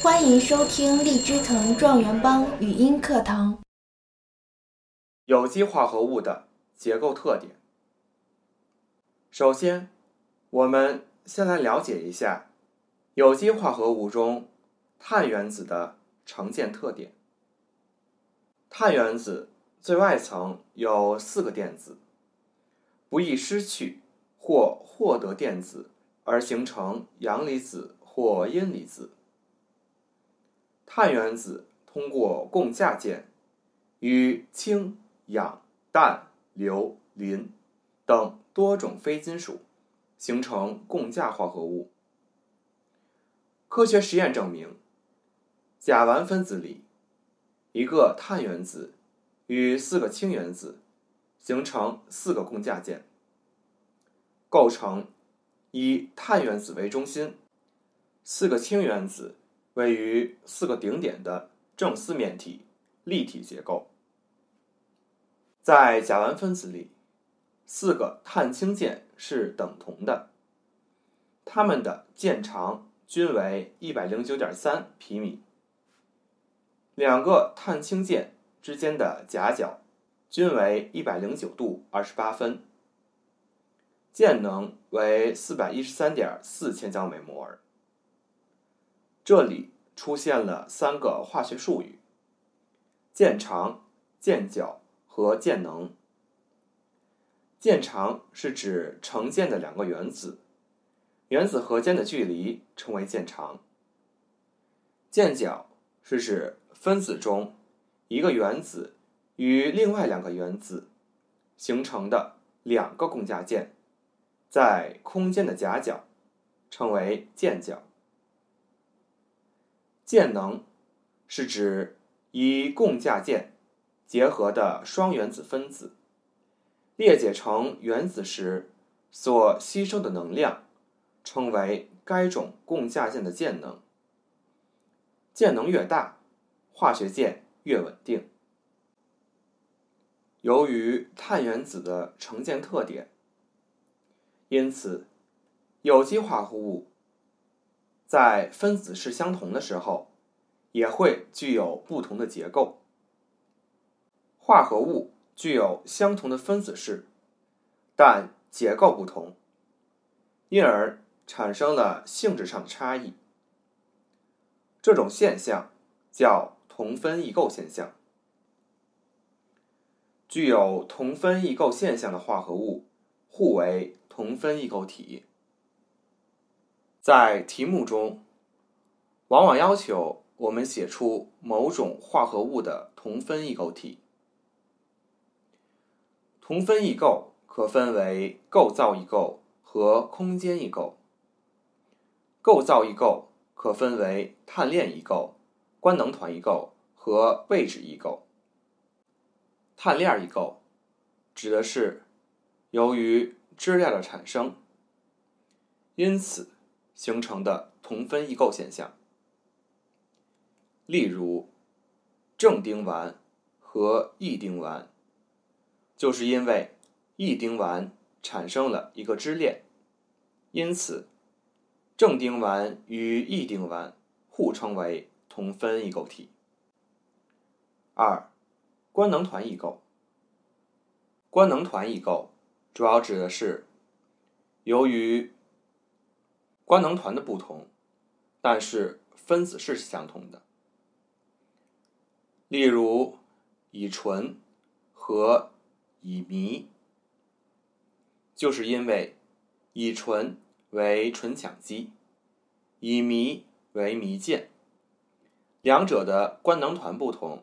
欢迎收听荔枝藤状元帮语音课堂。有机化合物的结构特点。首先，我们先来了解一下有机化合物中碳原子的常见特点。碳原子最外层有四个电子，不易失去或获得电子而形成阳离子或阴离子。碳原子通过共价键与氢。氧、氮、硫、磷等多种非金属形成共价化合物。科学实验证明，甲烷分子里一个碳原子与四个氢原子形成四个共价键，构成以碳原子为中心、四个氢原子位于四个顶点的正四面体立体结构。在甲烷分子里，四个碳氢键是等同的，它们的键长均为一百零九点三皮米。两个碳氢键之间的夹角均为一百零九度二十八分，键能为四百一十三点四千焦每摩尔。这里出现了三个化学术语：键长、键角。和键能，键长是指成键的两个原子，原子核间的距离称为键长。键角是指分子中一个原子与另外两个原子形成的两个共价键，在空间的夹角，称为键角。键能是指以共价键。结合的双原子分子裂解成原子时所吸收的能量，称为该种共价键的键能。键能越大，化学键越稳定。由于碳原子的成键特点，因此有机化合物在分子式相同的时候，也会具有不同的结构。化合物具有相同的分子式，但结构不同，因而产生了性质上的差异。这种现象叫同分异构现象。具有同分异构现象的化合物互为同分异构体。在题目中，往往要求我们写出某种化合物的同分异构体。同分异构可分为构造异构和空间异构。构造异构可分为碳链异构、官能团异构和位置异构。碳链异构指的是由于支链的产生，因此形成的同分异构现象。例如，正丁烷和异丁烷。就是因为异丁烷产生了一个支链，因此正丁烷与异丁烷互称为同分异构体。二、官能团异构。官能团异构主要指的是由于官能团的不同，但是分子式是相同的。例如乙醇和。乙醚，就是因为乙醇为醇羟基，乙醚为醚键，两者的官能团不同，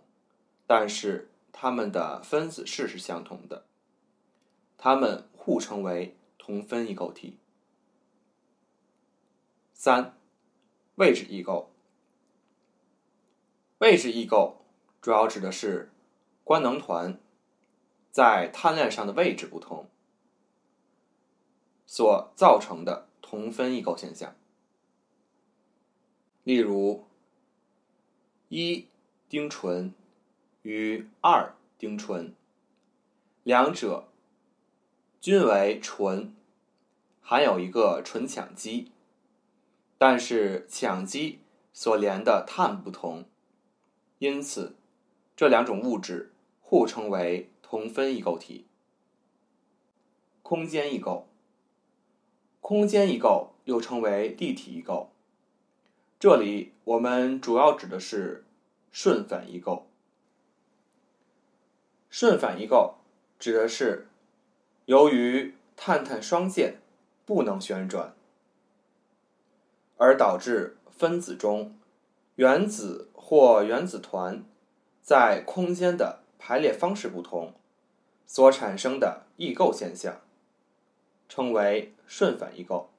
但是它们的分子式是相同的，它们互称为同分异构体。三、位置异构。位置异构主要指的是官能团。在碳链上的位置不同，所造成的同分异构现象。例如，一丁醇与二丁醇，两者均为醇，含有一个醇羟基，但是羟基所连的碳不同，因此这两种物质互称为同分异构体。空间异构，空间异构又称为立体异构。这里我们主要指的是顺反异构。顺反异构指的是由于碳碳双键不能旋转，而导致分子中原子或原子团在空间的排列方式不同所产生的异构现象，称为顺反异构。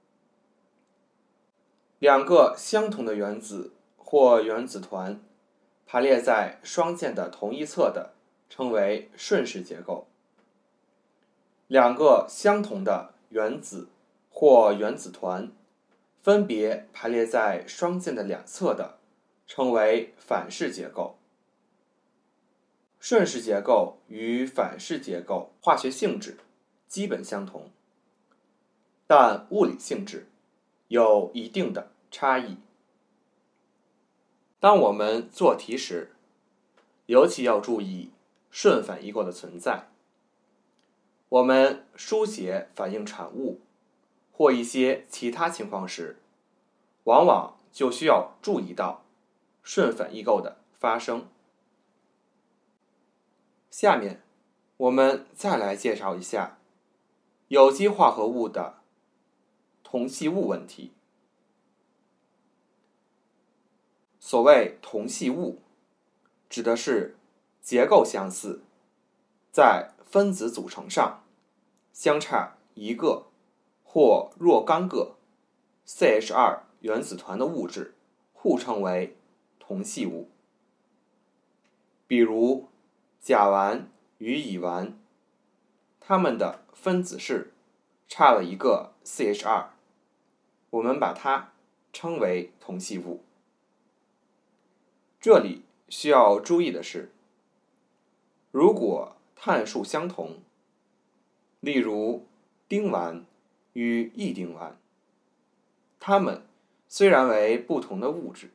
两个相同的原子或原子团排列在双键的同一侧的，称为顺势结构。两个相同的原子或原子团分别排列在双键的两侧的，称为反式结构。顺式结构与反式结构化学性质基本相同，但物理性质有一定的差异。当我们做题时，尤其要注意顺反异构的存在。我们书写反应产物或一些其他情况时，往往就需要注意到顺反异构的发生。下面，我们再来介绍一下有机化合物的同系物问题。所谓同系物，指的是结构相似，在分子组成上相差一个或若干个 CH2 原子团的物质，互称为同系物。比如甲烷与乙烷，它们的分子式差了一个 CH2，我们把它称为同系物。这里需要注意的是，如果碳数相同，例如丁烷与异丁烷，它们虽然为不同的物质，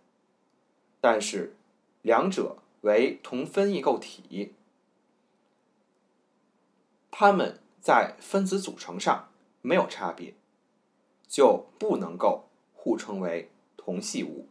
但是两者为同分异构体，它们在分子组成上没有差别，就不能够互称为同系物。